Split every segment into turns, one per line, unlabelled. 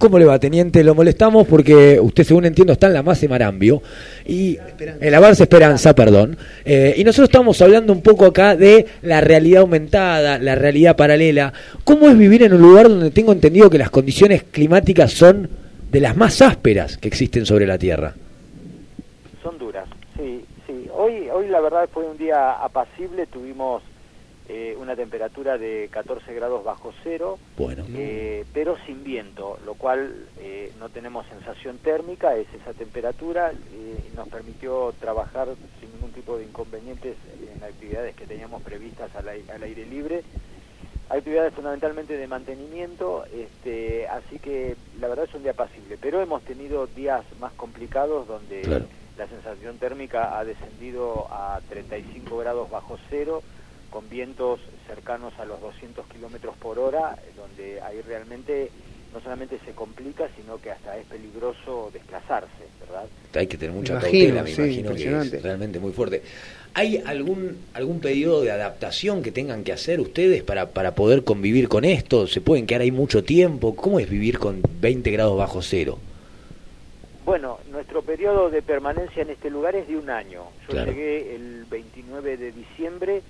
¿Cómo le va, teniente? Lo molestamos porque usted, según entiendo, está en la base Marambio. Y, en la base Esperanza, perdón. Eh, y nosotros estamos hablando un poco acá de la realidad aumentada, la realidad paralela. ¿Cómo es vivir en un lugar donde tengo entendido que las condiciones climáticas son de las más ásperas que existen sobre la Tierra?
Son duras, sí, sí. Hoy, hoy la verdad fue un día apacible, tuvimos eh, una temperatura de 14 grados bajo cero,
bueno.
Eh, pero sin viento, lo cual eh, no tenemos sensación térmica, es esa temperatura, y nos permitió trabajar sin ningún tipo de inconvenientes en actividades que teníamos previstas al, aire libre, actividades fundamentalmente de mantenimiento, este, así que la verdad es un día pasible, pero hemos tenido días más complicados donde la sensación térmica ha descendido a 35 grados bajo cero, con vientos cercanos a los 200 kilómetros por hora, donde ahí realmente no solamente se complica, sino que hasta es peligroso desplazarse, ¿verdad?
Hay que tener mucha cautela, me imagino que es realmente muy fuerte. ¿Hay algún algún periodo de adaptación que tengan que hacer ustedes para, para poder convivir con esto? ¿Se pueden quedar ahí mucho tiempo? ¿Cómo es vivir con 20 grados bajo cero?
Bueno, nuestro periodo de permanencia en este lugar es de un año. Yo llegué el 29 de diciembre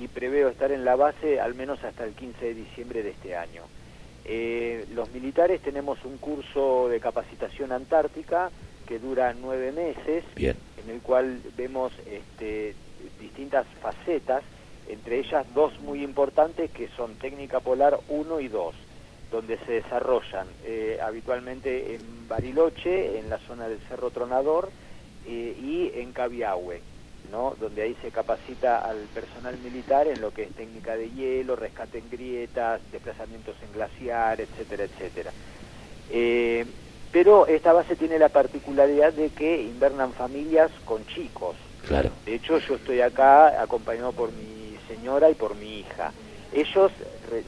y preveo estar en la base al menos hasta el 15 de diciembre de este año. Eh, los militares tenemos un curso de capacitación antártica que dura nueve meses, en el cual vemos este, distintas facetas, entre ellas dos muy importantes que son técnica polar 1 y 2, donde se desarrollan eh, habitualmente en Bariloche, en la zona del Cerro Tronador, eh, y en Cabiahue donde ahí se capacita al personal militar en lo que es técnica de hielo, rescate en grietas, desplazamientos en glaciar, etcétera, etcétera. Eh, pero esta base tiene la particularidad de que invernan familias con chicos.
Claro.
De hecho, yo estoy acá acompañado por mi señora y por mi hija. Ellos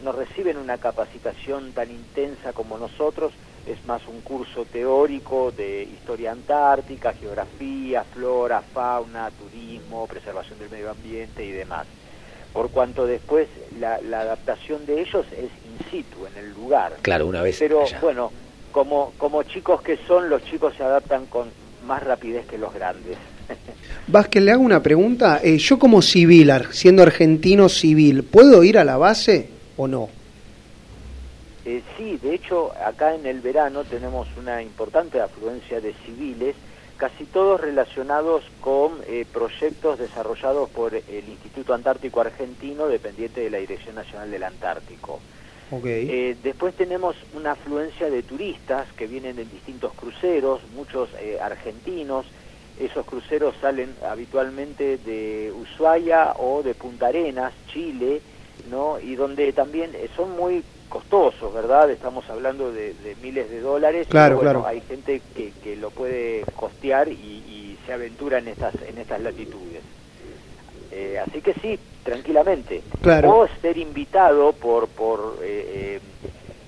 no reciben una capacitación tan intensa como nosotros, es más un curso teórico de historia antártica, geografía, flora, fauna, turismo, preservación del medio ambiente y demás. Por cuanto después la, adaptación de ellos es in situ, en el lugar.
Claro, una vez.
Pero bueno, como, como chicos que son, los chicos se adaptan con más rapidez que los grandes.
Vázquez, le hago una pregunta. Eh, yo como civil, siendo argentino civil, ¿puedo ir a la base o no?
Eh, sí, de hecho, acá en el verano tenemos una importante afluencia de civiles, casi todos relacionados con eh, proyectos desarrollados por el Instituto Antártico Argentino, dependiente de la Dirección Nacional del Antártico. Eh, después tenemos una afluencia de turistas que vienen en distintos cruceros, muchos argentinos. Esos cruceros salen habitualmente de Ushuaia o de Punta Arenas, Chile, ¿no? Y donde también son muy costosos, ¿verdad? Estamos hablando de, miles de dólares.
Claro, claro.
Hay gente que, que lo puede costear y, se aventura en estas, en estas latitudes. Eh, así que sí, tranquilamente.
Claro.
O ser invitado por, por eh, eh,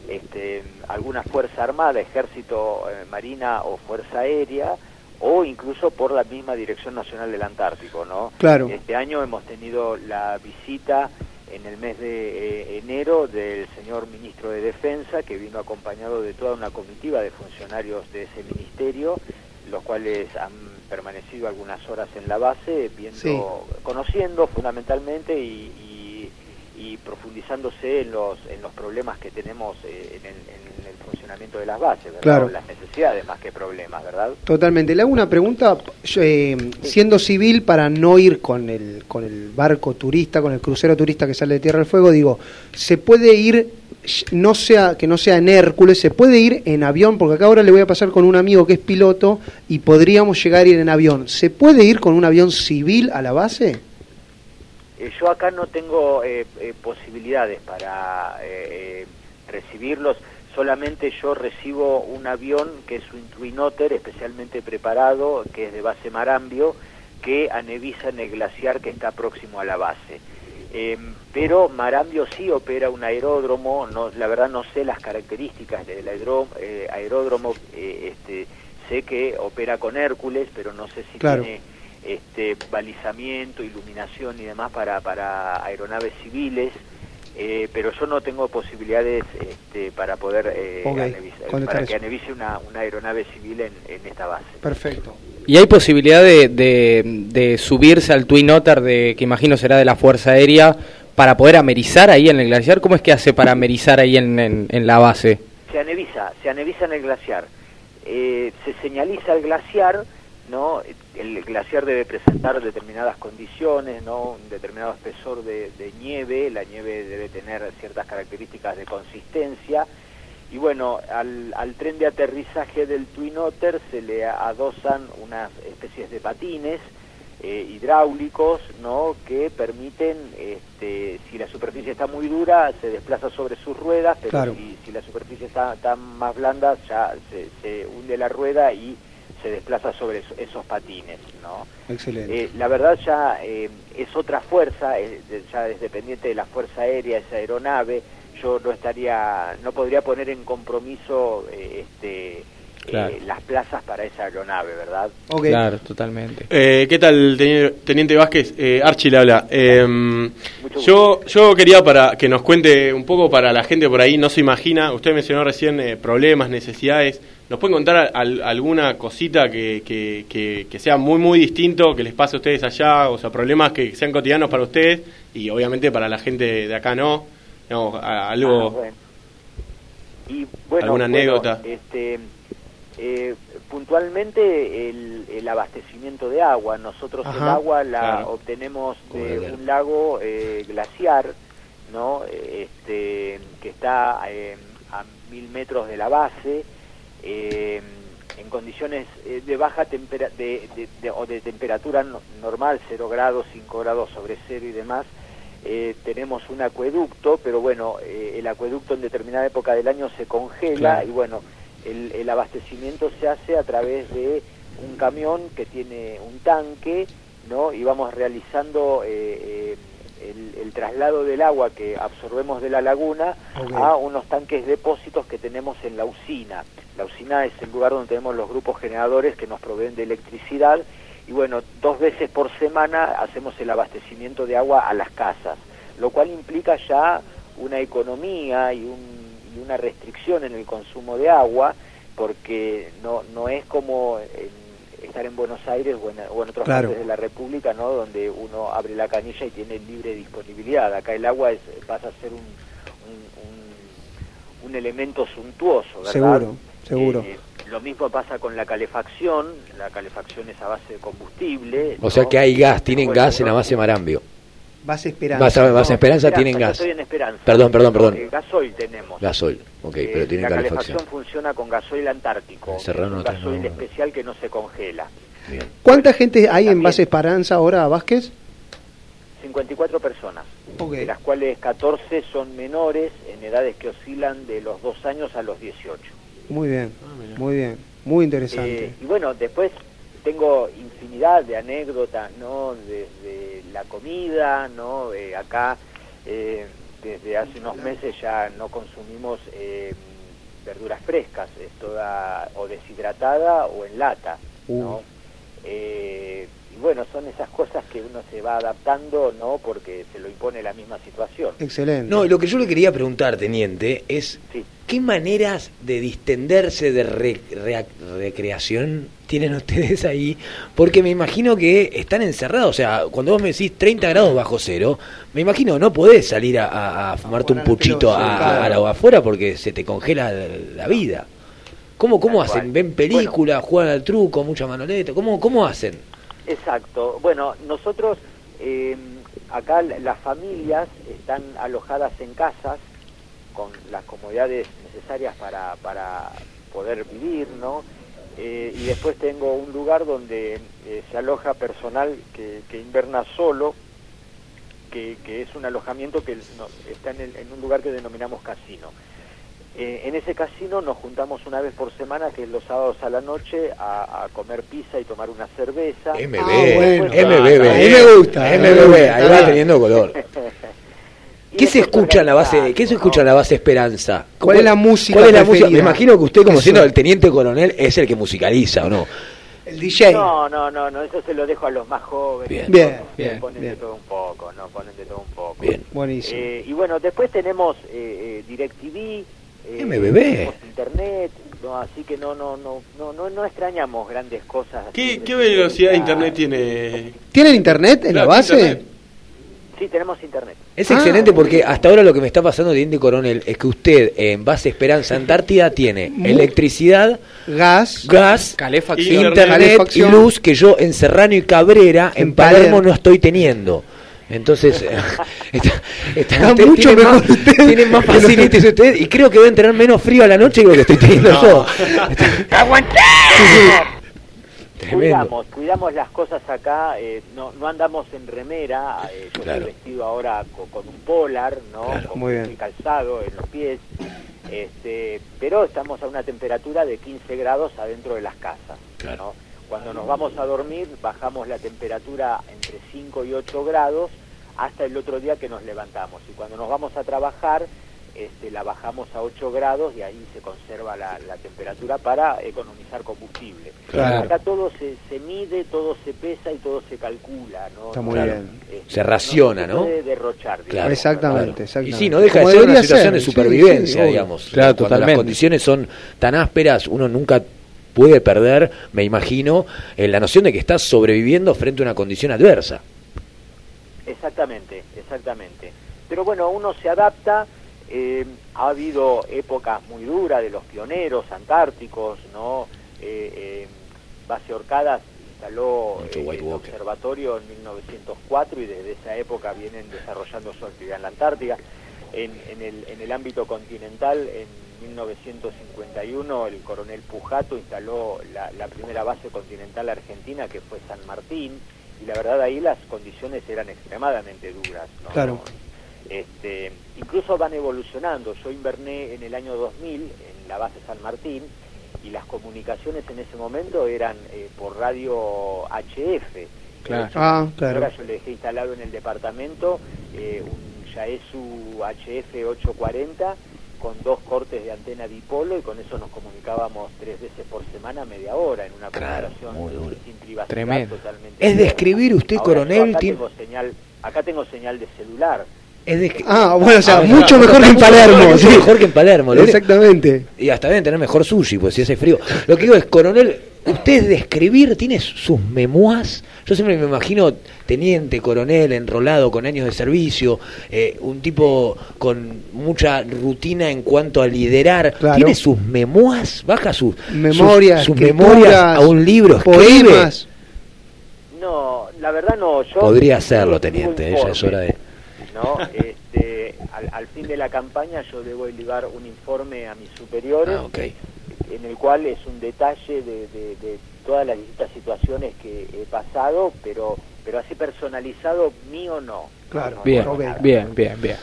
este, alguna fuerza armada, ejército, marina o fuerza aérea, o incluso por la misma Dirección Nacional del Antártico, ¿no?
Claro.
Este año hemos tenido la visita en el mes de eh, enero del señor ministro de Defensa, que vino acompañado de toda una comitiva de funcionarios de ese ministerio, los cuales han permanecido algunas horas en la base, viendo, conociendo fundamentalmente y, profundizándose en los, en los problemas que tenemos eh, en, el, funcionamiento de las bases,
Claro.
Las necesidades más que problemas, ¿verdad?
Totalmente. Le hago una pregunta, eh, siendo civil, para no ir con el, con el barco turista, con el crucero turista que sale de Tierra del Fuego, digo, ¿se puede ir, no sea que no sea en Hércules, se puede ir en avión? Porque acá ahora le voy a pasar con un amigo que es piloto y podríamos llegar a ir en avión. ¿Se puede ir con un avión civil a la base?
Eh, yo acá no tengo eh, eh, posibilidades para recibirlos, solamente yo recibo un avión que es un Twin Otter especialmente preparado, que es de base Marambio, que anevisa en el glaciar que está próximo a la base. Em, pero Marambio sí opera un aeródromo, no, la verdad no sé las características del aeródromo, este, sé que opera con Hércules, pero no sé si tiene este, balizamiento, iluminación y demás para, para aeronaves civiles. Eh, pero yo no tengo posibilidades este, para poder eh, para que anevice una, una, aeronave civil en, en, esta base.
Perfecto.
¿Y hay posibilidad de, de, subirse al Twin Otter, de, que imagino será de la Fuerza Aérea, para poder amerizar ahí en el glaciar? ¿Cómo es que hace para amerizar ahí en, en, la base?
Se anevisa, se anevisa en el glaciar. Eh, se señaliza el glaciar ¿no? El glaciar debe presentar determinadas condiciones, ¿no? Un determinado espesor de, nieve, la nieve debe tener ciertas características de consistencia, y bueno, al, al, tren de aterrizaje del Twin Otter se le adosan unas especies de patines eh, hidráulicos, ¿no? Que permiten, este, si la superficie está muy dura, se desplaza sobre sus ruedas, pero si, si, la superficie está, está, más blanda, ya se, se hunde la rueda y se desplaza sobre esos patines, ¿no?
Excelente.
Eh, la verdad ya eh, es otra fuerza, ya es dependiente de la fuerza aérea, esa aeronave, yo no estaría, no podría poner en compromiso eh, este, las plazas para esa aeronave, ¿verdad?
Claro, totalmente.
¿Qué tal, Teniente Vázquez? Archie le habla. Em, yo, yo quería para que nos cuente un poco para la gente por ahí, no se imagina, usted mencionó recién problemas, necesidades. ¿Nos pueden contar alguna cosita que, que, sea muy, muy distinto que les pase a ustedes allá? O sea, problemas que sean cotidianos para ustedes y obviamente para la gente de acá no. no algo.
Ah, y, bueno,
¿Alguna anécdota?
Este, eh, puntualmente el, el, abastecimiento de agua. Nosotros el agua la obtenemos de un lago eh, glaciar, ¿no? Este, que está eh, a mil metros de la base eh, en condiciones eh, de baja temperatura de, o de temperatura normal, 0 grados, 5 grados sobre cero y demás, eh, tenemos un acueducto, pero bueno, el acueducto en determinada época del año se congela y bueno, el, abastecimiento se hace a través de un camión que tiene un tanque, ¿no? Y vamos realizando el, traslado del agua que absorbemos de la laguna a unos tanques depósitos que tenemos en la usina. La usina es el lugar donde tenemos los grupos generadores que nos proveen de electricidad y bueno, dos veces por semana hacemos el abastecimiento de agua a las casas, lo cual implica ya una economía y, una restricción en el consumo de agua, porque no, no es como estar en Buenos Aires o en, otros países de la República, ¿no? donde uno abre la canilla y tiene libre disponibilidad. Acá el agua es, pasa a ser un, un, un elemento suntuoso, ¿verdad?
Seguro. Seguro. Eh,
lo mismo pasa con la calefacción, la calefacción es a base de combustible.
O sea que hay gas, tienen gas en la base Marambio.
Base Esperanza.
Base, Esperanza, tienen gas.
Estoy en Esperanza.
Perdón, perdón, perdón.
gasoil tenemos.
Gasoil, ok, pero eh, tienen
calefacción.
La
calefacción funciona con gasoil antártico. un gasoil especial que no se congela.
Bien. ¿Cuánta gente hay en Base Esperanza ahora, Vázquez?
54 personas, de las cuales 14 son menores en edades que oscilan de los 2 años a los 18.
Muy bien, ah, muy bien, muy interesante.
Eh, y bueno, después tengo infinidad de anécdotas, ¿no? Desde la comida, ¿no? Eh, acá eh, desde hace unos meses ya no consumimos verduras frescas, es toda o deshidratada o en lata, ¿no? Uh bueno, son esas cosas que uno se va adaptando, ¿no? Porque se lo impone la misma situación.
Excelente.
No, y lo que yo le quería preguntar, teniente, es ¿qué maneras de distenderse de recreación tienen ustedes ahí? Porque me imagino que están encerrados, o sea, cuando vos me decís 30 grados bajo cero, me imagino no podés salir a, fumarte un puchito a, la afuera porque se te congela la vida. ¿Cómo, cómo hacen? ¿Ven películas, juegan al truco, mucha manoleta? ¿Cómo, cómo hacen?
Exacto. Bueno, nosotros eh, acá las familias están alojadas en casas con las comodidades necesarias para, para poder vivir, ¿no? Eh, y después tengo un lugar donde eh, se aloja personal que, que inverna solo, que, que, es un alojamiento que está en, en un lugar que denominamos casino. Eh, en ese casino nos juntamos una vez por semana, que es los sábados a la noche, a, comer pizza y tomar una cerveza.
MB, ah, MB, a mí me gusta, MB, ahí va teniendo color. ¿Qué se escucha en la base? ¿Qué se escucha en la base Esperanza?
¿Cuál, es la música?
¿Cuál es la música? Me imagino que usted, como siendo el teniente coronel, es el que musicaliza, ¿o no?
El DJ.
No, no, no, no, eso se lo dejo a los más jóvenes.
Bien.
Bien, bien,
ponen
bien.
de todo un poco, no, ponen de todo un poco.
Bien.
Buenísimo.
Eh, y bueno, después tenemos eh, eh, DirecTV, eh,
MBB.
tenemos Internet, no, así que no, no, no, no, no, no extrañamos grandes cosas.
¿Qué, velocidad de
Ah,
internet tiene?
¿Tienen internet en la base?
internet.
Sí, tenemos Internet.
Es
Ah,
excelente
muy
porque hasta ahora lo que me está pasando, Teniente Coronel, es que usted en base Esperanza Antártida tiene electricidad,
Gas.
gas,
Calefacción.
internet y luz que yo en Serrano y Cabrera, en,
En
Palermo,
Palermo.
no estoy teniendo. Entonces, eh, está, está-
Está
usted
mucho
tiene
mejor
más,
usted.
tiene más facilities usted y creo que deben tener menos frío a la noche que lo que estoy teniendo yo. Tremendo.
Cuidamos, cuidamos las cosas acá, eh, no, no andamos en remera, eh, yo
Claro.
estoy vestido ahora co- con, un polar, ¿no?
Claro.
con
Muy bien.
el calzado en los pies, este, pero estamos a una temperatura de 15 grados adentro de las casas,
Claro.
¿no? Cuando nos vamos a dormir bajamos la temperatura entre 5 y 8 grados hasta el otro día que nos levantamos y cuando nos vamos a trabajar este, la bajamos a 8 grados y ahí se conserva la, la temperatura para economizar combustible.
Claro.
Acá todo se, se mide, todo se pesa y todo se calcula, ¿no?
Está muy
Claro.
bien.
Este,
Se raciona,
se
¿no?
puede derrochar, digamos,
Claro,
Exactamente, exactamente.
Y sí, no deja
Como
de ser una situación
ser,
de supervivencia,
sí,
digamos.
Claro,
Cuando
totalmente.
las condiciones son tan ásperas, uno nunca puede perder, me imagino, eh, la noción de que estás sobreviviendo frente a una condición adversa.
Exactamente, exactamente. Pero bueno, uno se adapta. eh, ha habido épocas muy duras de los pioneros antárticos, ¿no? Eh, eh, Base Orcadas instaló eh, el observatorio en 1904 y desde esa época vienen desarrollando su actividad en la Antártica. En, en el, en el ámbito continental, en 1951, el coronel Pujato instaló la, la primera base continental argentina, que fue San Martín, y la verdad ahí las condiciones eran extremadamente duras. ¿no?
Claro.
Este, incluso van evolucionando. Yo inverné en el año 2000 en la base San Martín y las comunicaciones en ese momento eran eh, por radio HF.
Claro.
Ah, claro.
Ahora yo le dejé instalado en el departamento eh, un Yaesu HF 840 con dos cortes de antena dipolo y con eso nos comunicábamos tres veces por semana, media hora, en una
Claro,
comunicación sin privacidad
Tremendo.
totalmente.
Es describir usted,
Ahora,
coronel,
acá
tiene-
tengo señal, acá tengo señal de celular.
Es
Ah, bueno, o sea,
Ah,
mucho
claro,
mejor que en Palermo.
mejor-
sí.
mucho mejor que en Palermo. Lo único-
Exactamente.
Y hasta deben tener mejor sushi, pues si hace frío. Lo que digo es, coronel, usted describir, tiene sus memoirs. Yo siempre me imagino teniente, coronel, enrolado con años de servicio, eh, un tipo con mucha rutina en cuanto a liderar.
Claro.
¿Tiene sus memoirs? ¿Baja sus,
Memorias,
sus, memorias a un libro? ¿Escribe?
Poemas.
No, la verdad no. Yo
Podría hacerlo, teniente, ella es hora de...
¿no? Este, al, al fin de la campaña yo debo elevar un informe a mis superiores
Ah,
en el cual es un detalle de, de- de todas las distintas situaciones que he pasado, pero pero así personalizado mío no.
Claro.
No,
Bien,
no, nada.
bien, bien, bien.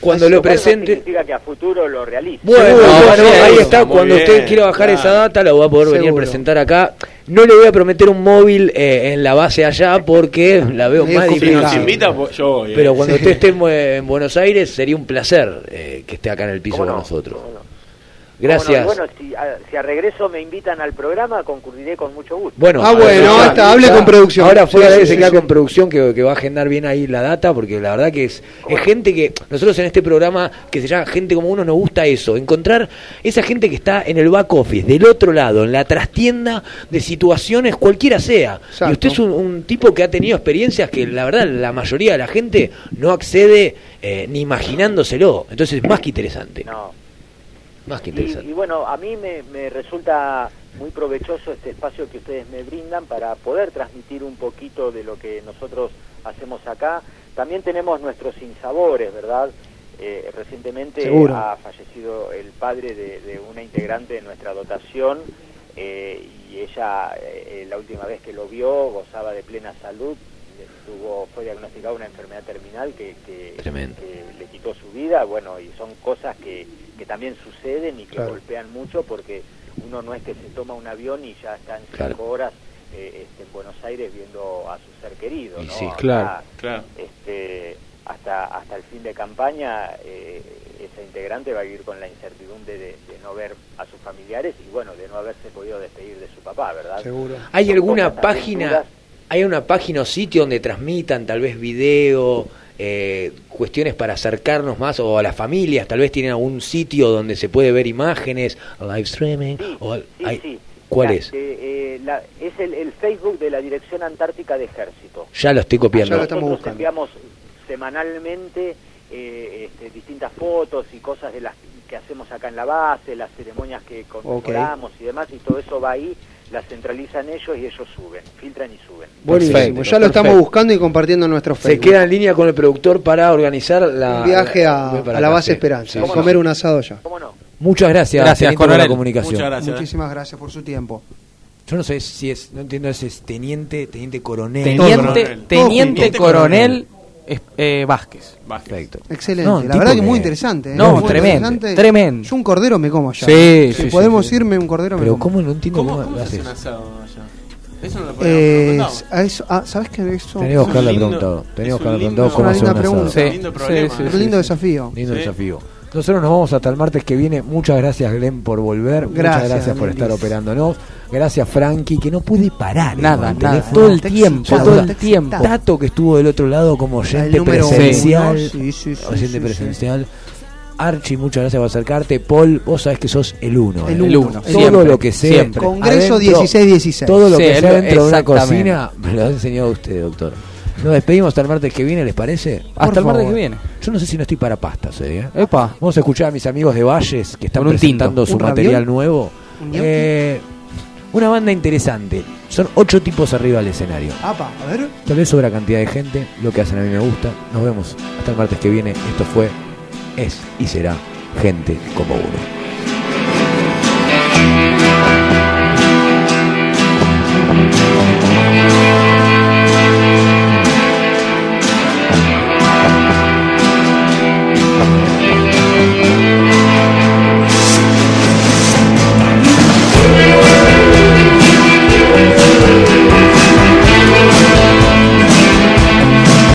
Cuando
Lo
presente...
significa que a futuro lo realice.
Bueno,
Seguro,
bueno,
sí,
ahí está. Cuando
bien,
usted quiera bajar
claro.
esa data, la voy a poder venir a presentar acá. No le voy a prometer un móvil eh, en la base allá porque la veo más
Si
difícil.
nos
Claro.
invita, pues, yo voy. eh.
Pero cuando usted esté en, en Buenos Aires, sería un placer eh, que esté acá en el piso
¿Cómo
con
no?
nosotros. Gracias.
Bueno, bueno, si a, si a regreso me invitan al programa, concurriré con mucho gusto.
Bueno,
Ah, bueno,
ya,
está, hable
ya.
con producción.
Ahora fuera
Sí,
de
sí,
se
sí,
queda
sí.
con producción que, que va a agendar bien ahí la data, porque la verdad que es, es gente que nosotros en este programa que se llama Gente como uno nos gusta eso, encontrar esa gente que está en el back office, del otro lado, en la trastienda de situaciones cualquiera sea.
Exacto.
Y usted es un, un tipo que ha tenido experiencias que la verdad la mayoría de la gente no accede eh, ni imaginándoselo. Entonces es más que interesante.
No.
Más que
Y,
interesante.
y bueno, a mí me, me resulta muy provechoso este espacio que ustedes me brindan para poder transmitir un poquito de lo que nosotros hacemos acá. También tenemos nuestros sinsabores, ¿verdad? Eh, recientemente
Seguro.
ha fallecido el padre de, de una integrante de nuestra dotación eh, y ella eh, la última vez que lo vio gozaba de plena salud, tuvo, fue diagnosticada una enfermedad terminal que, que- le quitó su vida, bueno, y son cosas que, que también suceden y que
Claro.
golpean mucho porque uno no es que se toma un avión y ya está en cinco
Claro.
horas eh, este, en Buenos Aires viendo a su ser querido,
Y
¿no?
sí,
claro.
Claro.
este, hasta hasta el fin de campaña eh, esa integrante va a vivir con la incertidumbre de, no ver a sus familiares y bueno, de no haberse podido despedir de su papá, ¿verdad?
Seguro. ¿Hay alguna página, hay una página o sitio donde transmitan tal vez video, eh, cuestiones para acercarnos más o a las familias, tal vez tienen algún sitio donde se puede ver imágenes, live streaming, o
sí,
¿Cuál es?
Eh, es el, Facebook de la Dirección Antártica de Ejército.
Ya lo estoy copiando.
Ya lo estamos buscando. enviamos semanalmente eh, este, distintas fotos y cosas de las que hacemos acá en la base, las ceremonias que conmemoramos y demás, y todo eso va ahí, la centralizan ellos y ellos suben, filtran y suben.
Buenísimo, ya lo estamos buscando y compartiendo en nuestro Facebook.
Se queda en línea con el productor para organizar la,
un viaje a, la, base Esperanza, comer un asado ya.
¿Cómo no?
Muchas gracias,
gracias
por la comunicación.
Muchísimas gracias por su tiempo.
Yo no sé si es, no entiendo si es teniente, teniente coronel.
Teniente, teniente, coronel, eh, Vázquez.
Perfecto. Excelente. la verdad que, muy interesante. ¿eh?
No, tremendo, tremendo.
Yo un cordero me como allá.
Sí,
si podemos irme un cordero
Pero
me
como. ¿cómo no entiendo
cómo, cómo, haces? Un asado allá?
Eso no lo podemos eh, eso, ah, ¿Sabes qué? Eso
Teníamos que haberle preguntado. Teníamos que haberle preguntado cómo hacer un asado.
Sí, lindo, problema, sí, sí, lindo desafío.
Lindo desafío. Nosotros nos vamos hasta el martes que viene. Muchas gracias, Glenn, por volver. Muchas gracias por estar operándonos. Gracias, Frankie, que no pude parar.
Nada, nada. Todo el tiempo, todo el tiempo.
Tato, que estuvo del otro lado como oyente presencial. Sí, sí, oyente presencial. Archie, muchas gracias por acercarte. Paul, vos sabés que sos el uno.
El ¿eh? uno.
Todo lo que sea.
Congreso 16-16.
Todo lo que sea dentro de una cocina me lo ha enseñado usted, doctor. Nos despedimos hasta el martes que viene, ¿les parece?
hasta el martes que viene.
Yo no sé si no estoy para pastas, ¿eh?
Epa.
Vamos a escuchar a mis amigos de Valles que están presentando su material nuevo. Eh, una banda interesante. Son ocho tipos arriba del escenario.
Apa, a ver.
Tal vez sobra cantidad de gente. Lo que hacen a mí me gusta. Nos vemos hasta el martes que viene. Esto fue, es y será gente como uno.